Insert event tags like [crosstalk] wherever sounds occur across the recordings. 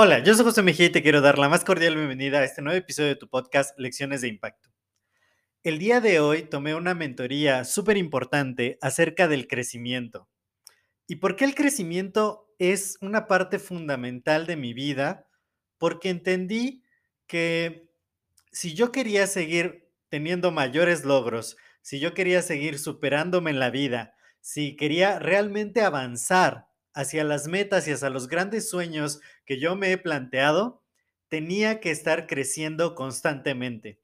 Hola, yo soy José Mejía y te quiero dar la más cordial bienvenida a este nuevo episodio de tu podcast Lecciones de Impacto. El día de hoy tomé una mentoría súper importante acerca del crecimiento. ¿Y por qué el crecimiento es una parte fundamental de mi vida? Porque entendí que si yo quería seguir teniendo mayores logros, si yo quería seguir superándome en la vida, si quería realmente avanzar hacia las metas y hacia los grandes sueños que yo me he planteado, tenía que estar creciendo constantemente.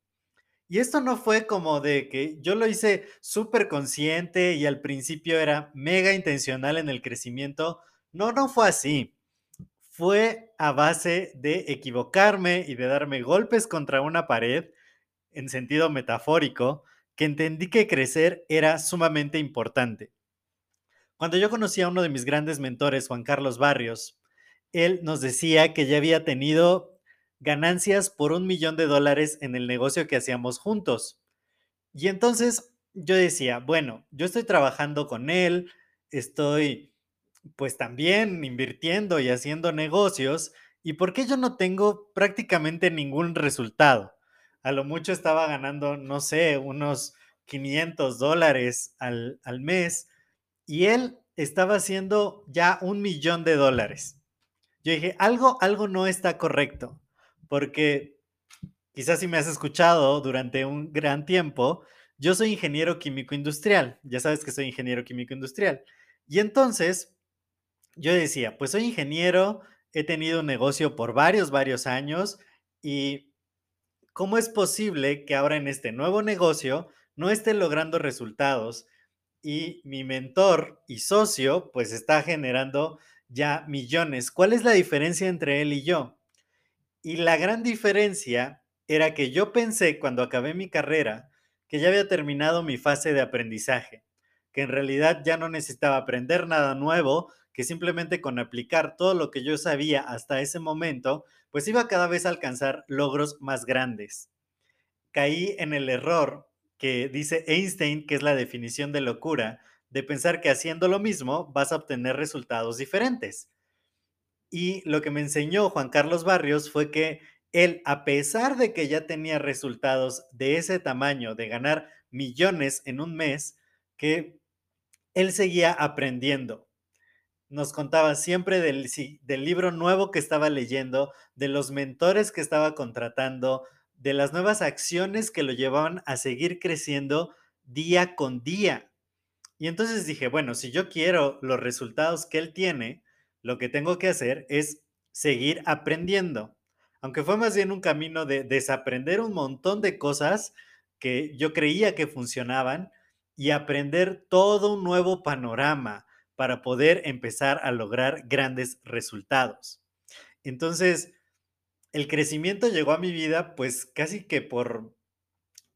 Y esto no fue como de que yo lo hice súper consciente y al principio era mega intencional en el crecimiento. No, no fue así. Fue a base de equivocarme y de darme golpes contra una pared, en sentido metafórico, que entendí que crecer era sumamente importante. Cuando yo conocí a uno de mis grandes mentores, Juan Carlos Barrios, él nos decía que ya había tenido ganancias por un millón de dólares en el negocio que hacíamos juntos. Y entonces yo decía, bueno, yo estoy trabajando con él, estoy pues también invirtiendo y haciendo negocios, ¿y por qué yo no tengo prácticamente ningún resultado? A lo mucho estaba ganando, no sé, unos 500 dólares al, al mes y él estaba haciendo ya un millón de dólares. Yo dije, algo, algo no está correcto, porque quizás si me has escuchado durante un gran tiempo, yo soy ingeniero químico industrial, ya sabes que soy ingeniero químico industrial. Y entonces yo decía, pues soy ingeniero, he tenido un negocio por varios, varios años y ¿cómo es posible que ahora en este nuevo negocio no esté logrando resultados y mi mentor y socio pues está generando ya millones. ¿Cuál es la diferencia entre él y yo? Y la gran diferencia era que yo pensé cuando acabé mi carrera que ya había terminado mi fase de aprendizaje, que en realidad ya no necesitaba aprender nada nuevo, que simplemente con aplicar todo lo que yo sabía hasta ese momento, pues iba cada vez a alcanzar logros más grandes. Caí en el error que dice Einstein, que es la definición de locura, de pensar que haciendo lo mismo vas a obtener resultados diferentes. Y lo que me enseñó Juan Carlos Barrios fue que él, a pesar de que ya tenía resultados de ese tamaño, de ganar millones en un mes, que él seguía aprendiendo. Nos contaba siempre del, del libro nuevo que estaba leyendo, de los mentores que estaba contratando, de las nuevas acciones que lo llevaban a seguir creciendo día con día. Y entonces dije, bueno, si yo quiero los resultados que él tiene, lo que tengo que hacer es seguir aprendiendo. Aunque fue más bien un camino de desaprender un montón de cosas que yo creía que funcionaban y aprender todo un nuevo panorama para poder empezar a lograr grandes resultados. Entonces, el crecimiento llegó a mi vida pues casi que por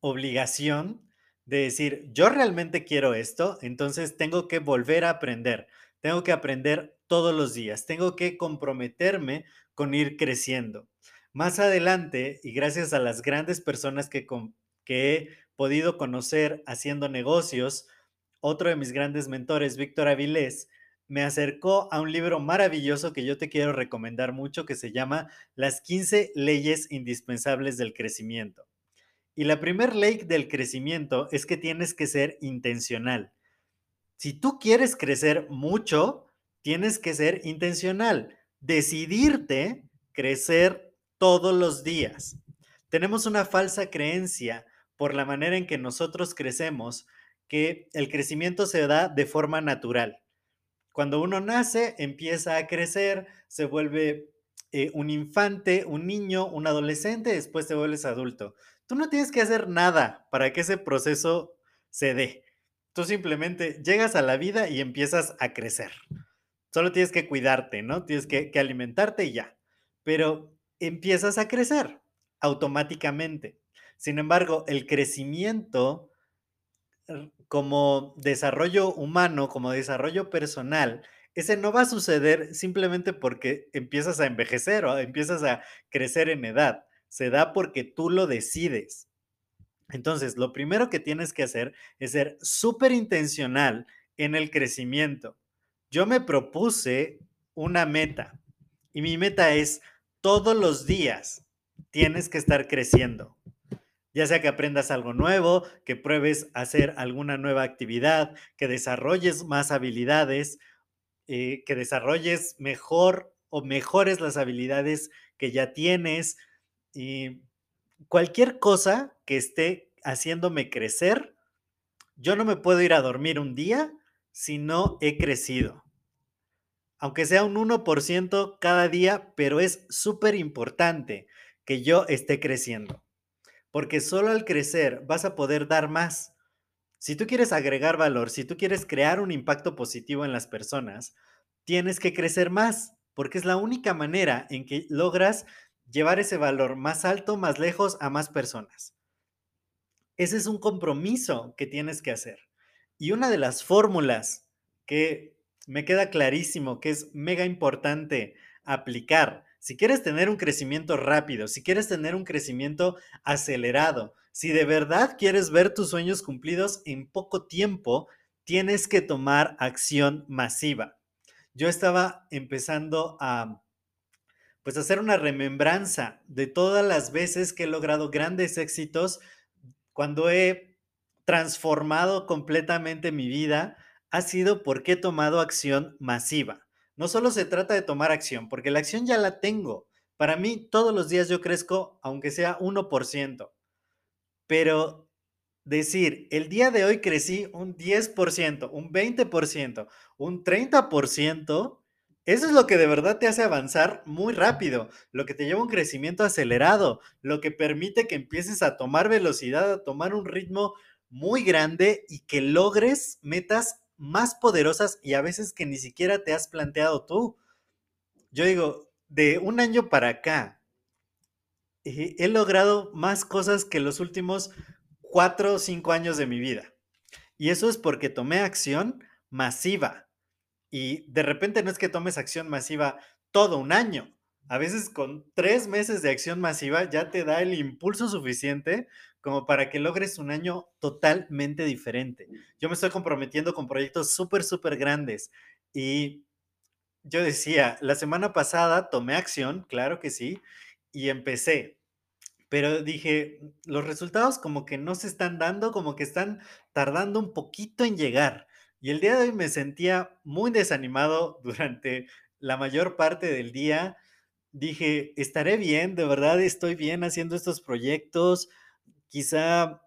obligación de decir, yo realmente quiero esto, entonces tengo que volver a aprender, tengo que aprender todos los días, tengo que comprometerme con ir creciendo. Más adelante, y gracias a las grandes personas que, que he podido conocer haciendo negocios, otro de mis grandes mentores, Víctor Avilés, me acercó a un libro maravilloso que yo te quiero recomendar mucho que se llama Las 15 leyes indispensables del crecimiento. Y la primera ley del crecimiento es que tienes que ser intencional. Si tú quieres crecer mucho, tienes que ser intencional, decidirte crecer todos los días. Tenemos una falsa creencia por la manera en que nosotros crecemos que el crecimiento se da de forma natural cuando uno nace, empieza a crecer, se vuelve eh, un infante, un niño, un adolescente, después te vuelves adulto. Tú no tienes que hacer nada para que ese proceso se dé. Tú simplemente llegas a la vida y empiezas a crecer. Solo tienes que cuidarte, ¿no? Tienes que, que alimentarte y ya. Pero empiezas a crecer automáticamente. Sin embargo, el crecimiento como desarrollo humano, como desarrollo personal, ese no va a suceder simplemente porque empiezas a envejecer o empiezas a crecer en edad. Se da porque tú lo decides. Entonces, lo primero que tienes que hacer es ser súper intencional en el crecimiento. Yo me propuse una meta y mi meta es todos los días tienes que estar creciendo ya sea que aprendas algo nuevo, que pruebes hacer alguna nueva actividad, que desarrolles más habilidades, eh, que desarrolles mejor o mejores las habilidades que ya tienes y cualquier cosa que esté haciéndome crecer, yo no me puedo ir a dormir un día si no he crecido. Aunque sea un 1% cada día, pero es súper importante que yo esté creciendo porque solo al crecer vas a poder dar más. Si tú quieres agregar valor, si tú quieres crear un impacto positivo en las personas, tienes que crecer más, porque es la única manera en que logras llevar ese valor más alto, más lejos a más personas. Ese es un compromiso que tienes que hacer. Y una de las fórmulas que me queda clarísimo que es mega importante aplicar si quieres tener un crecimiento rápido, si quieres tener un crecimiento acelerado, si de verdad quieres ver tus sueños cumplidos en poco tiempo, tienes que tomar acción masiva. Yo estaba empezando a pues hacer una remembranza de todas las veces que he logrado grandes éxitos cuando he transformado completamente mi vida ha sido porque he tomado acción masiva no solo se trata de tomar acción, porque la acción ya la tengo. Para mí, todos los días yo crezco, aunque sea 1%. Pero decir, el día de hoy crecí un 10%, un 20%, un 30%, eso es lo que de verdad te hace avanzar muy rápido, lo que te lleva a un crecimiento acelerado, lo que permite que empieces a tomar velocidad, a tomar un ritmo muy grande y que logres metas más poderosas y a veces que ni siquiera te has planteado tú. Yo digo, de un año para acá, eh, he logrado más cosas que los últimos cuatro o cinco años de mi vida. Y eso es porque tomé acción masiva. Y de repente no es que tomes acción masiva todo un año. A veces con tres meses de acción masiva ya te da el impulso suficiente como para que logres un año totalmente diferente. Yo me estoy comprometiendo con proyectos súper, súper grandes y yo decía, la semana pasada tomé acción, claro que sí, y empecé, pero dije, los resultados como que no se están dando, como que están tardando un poquito en llegar. Y el día de hoy me sentía muy desanimado durante la mayor parte del día. Dije, estaré bien, de verdad estoy bien haciendo estos proyectos, quizá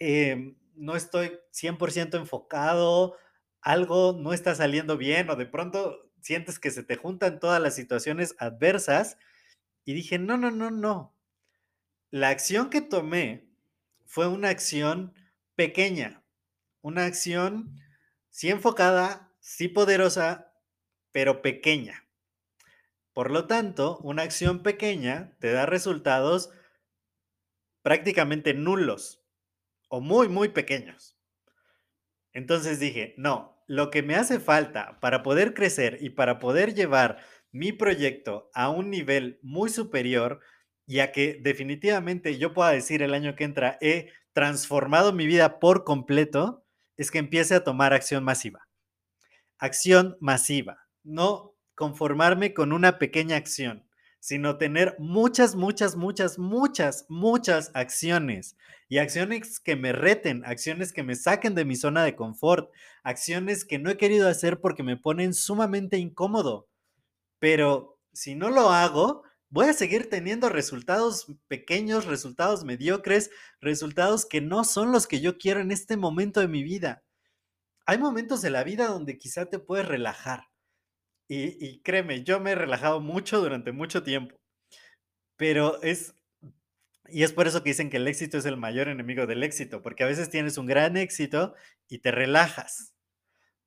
em, no estoy 100% enfocado, algo no está saliendo bien o de pronto sientes que se te juntan todas las situaciones adversas y dije, no, no, no, no. La acción que tomé fue una acción pequeña, una acción sí enfocada, sí poderosa, pero pequeña. Por lo tanto, una acción pequeña te da resultados prácticamente nulos o muy, muy pequeños. Entonces dije, no, lo que me hace falta para poder crecer y para poder llevar mi proyecto a un nivel muy superior y a que definitivamente yo pueda decir el año que entra he transformado mi vida por completo, es que empiece a tomar acción masiva. Acción masiva, no conformarme con una pequeña acción sino tener muchas, muchas, muchas, muchas, muchas acciones y acciones que me reten, acciones que me saquen de mi zona de confort, acciones que no he querido hacer porque me ponen sumamente incómodo. Pero si no lo hago, voy a seguir teniendo resultados pequeños, resultados mediocres, resultados que no son los que yo quiero en este momento de mi vida. Hay momentos de la vida donde quizá te puedes relajar, y, créeme, yo me he relajado mucho durante mucho tiempo, pero es, y es por eso que dicen que el éxito es el mayor enemigo del éxito, porque a veces tienes un gran éxito y te relajas.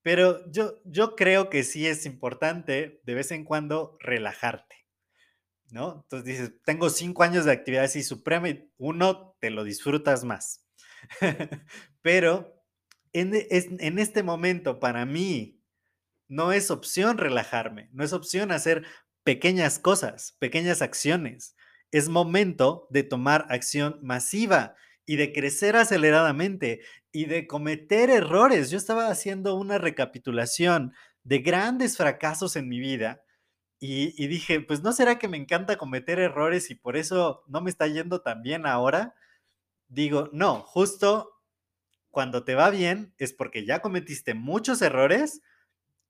Pero yo, yo creo que sí es importante de vez en cuando relajarte, ¿no? Entonces dices, tengo cinco años de actividad así suprema y uno te lo disfrutas más. [laughs] Pero en, en este momento, para mí, no es opción relajarme, no es opción hacer pequeñas cosas, pequeñas acciones. Es momento de tomar acción masiva y de crecer aceleradamente y de cometer errores. Yo estaba haciendo una recapitulación de grandes fracasos en mi vida y, dije, pues no será que me encanta cometer errores y por eso no me está yendo tan bien ahora. Digo, no, justo cuando te va bien es porque ya cometiste muchos errores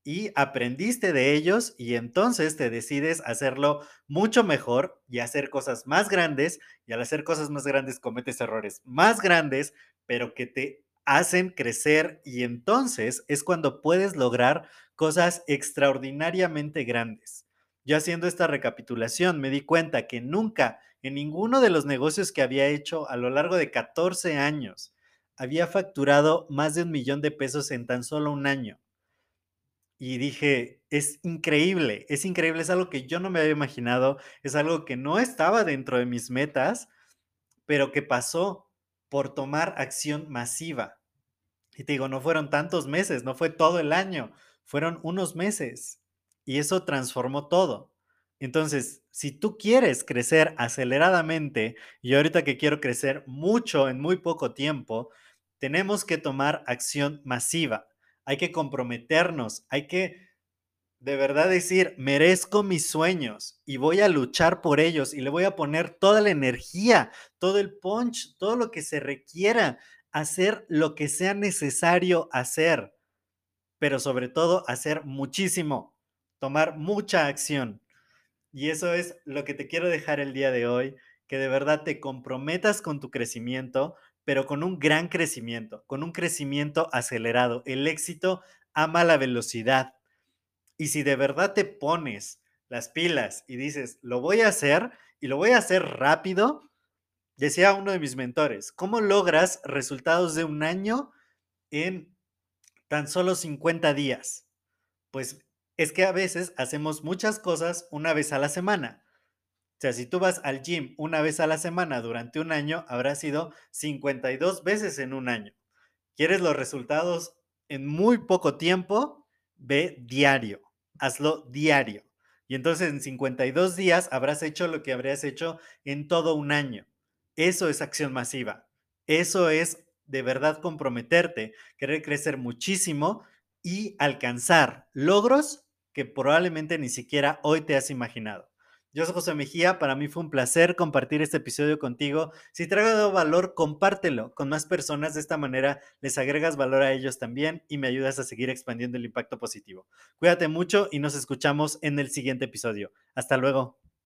y aprendiste de ellos y entonces te decides hacerlo mucho mejor y hacer cosas más grandes y al hacer cosas más grandes cometes errores más grandes, pero que te hacen crecer y entonces es cuando puedes lograr cosas extraordinariamente grandes. Yo haciendo esta recapitulación me di cuenta que nunca en ninguno de los negocios que había hecho a lo largo de 14 años había facturado más de un millón de pesos en tan solo un año y dije, es increíble, es increíble, es algo que yo no me había imaginado, es algo que no estaba dentro de mis metas, pero que pasó por tomar acción masiva. Y te digo, no fueron tantos meses, no fue todo el año, fueron unos meses. Y eso transformó todo. Entonces, si tú quieres crecer aceleradamente, y ahorita que quiero crecer mucho en muy poco tiempo, tenemos que tomar acción masiva hay que comprometernos, hay que de verdad decir, merezco mis sueños y voy a luchar por ellos y le voy a poner toda la energía, todo el punch, todo lo que se requiera, hacer lo que sea necesario hacer, pero sobre todo hacer muchísimo, tomar mucha acción. Y eso es lo que te quiero dejar el día de hoy, que de verdad te comprometas con tu crecimiento, pero con un gran crecimiento, con un crecimiento acelerado. El éxito ama la velocidad. Y si de verdad te pones las pilas y dices, lo voy a hacer y lo voy a hacer rápido, decía uno de mis mentores, ¿cómo logras resultados de un año en tan solo 50 días? Pues es que a veces hacemos muchas cosas una vez a la semana. O sea, si tú vas al gym una vez a la semana durante un año, habrá sido 52 veces en un año. ¿Quieres los resultados en muy poco tiempo? Ve diario, hazlo diario. Y entonces en 52 días habrás hecho lo que habrías hecho en todo un año. Eso es acción masiva. Eso es de verdad comprometerte, querer crecer muchísimo y alcanzar logros que probablemente ni siquiera hoy te has imaginado. Yo soy José Mejía, para mí fue un placer compartir este episodio contigo. Si te ha dado valor, compártelo con más personas. De esta manera les agregas valor a ellos también y me ayudas a seguir expandiendo el impacto positivo. Cuídate mucho y nos escuchamos en el siguiente episodio. Hasta luego.